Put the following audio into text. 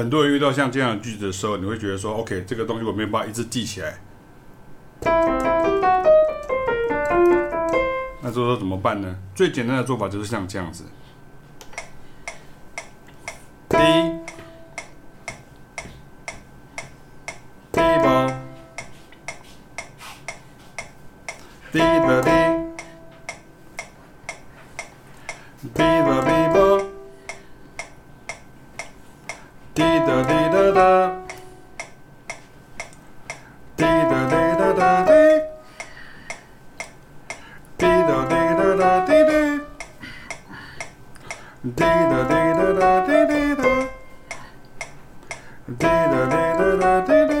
很多人遇到像这样的句子的时候，你会觉得说，OK，这个东西我没有办法一直记起来。那这时候怎么办呢？最简单的做法就是像这样子。D D 吧，D Dee da dee da da. Dee da dee da da dee. Dee da dee da da dee dee. Dee da dee da da dee dee da. Dee da dee da da dee dee.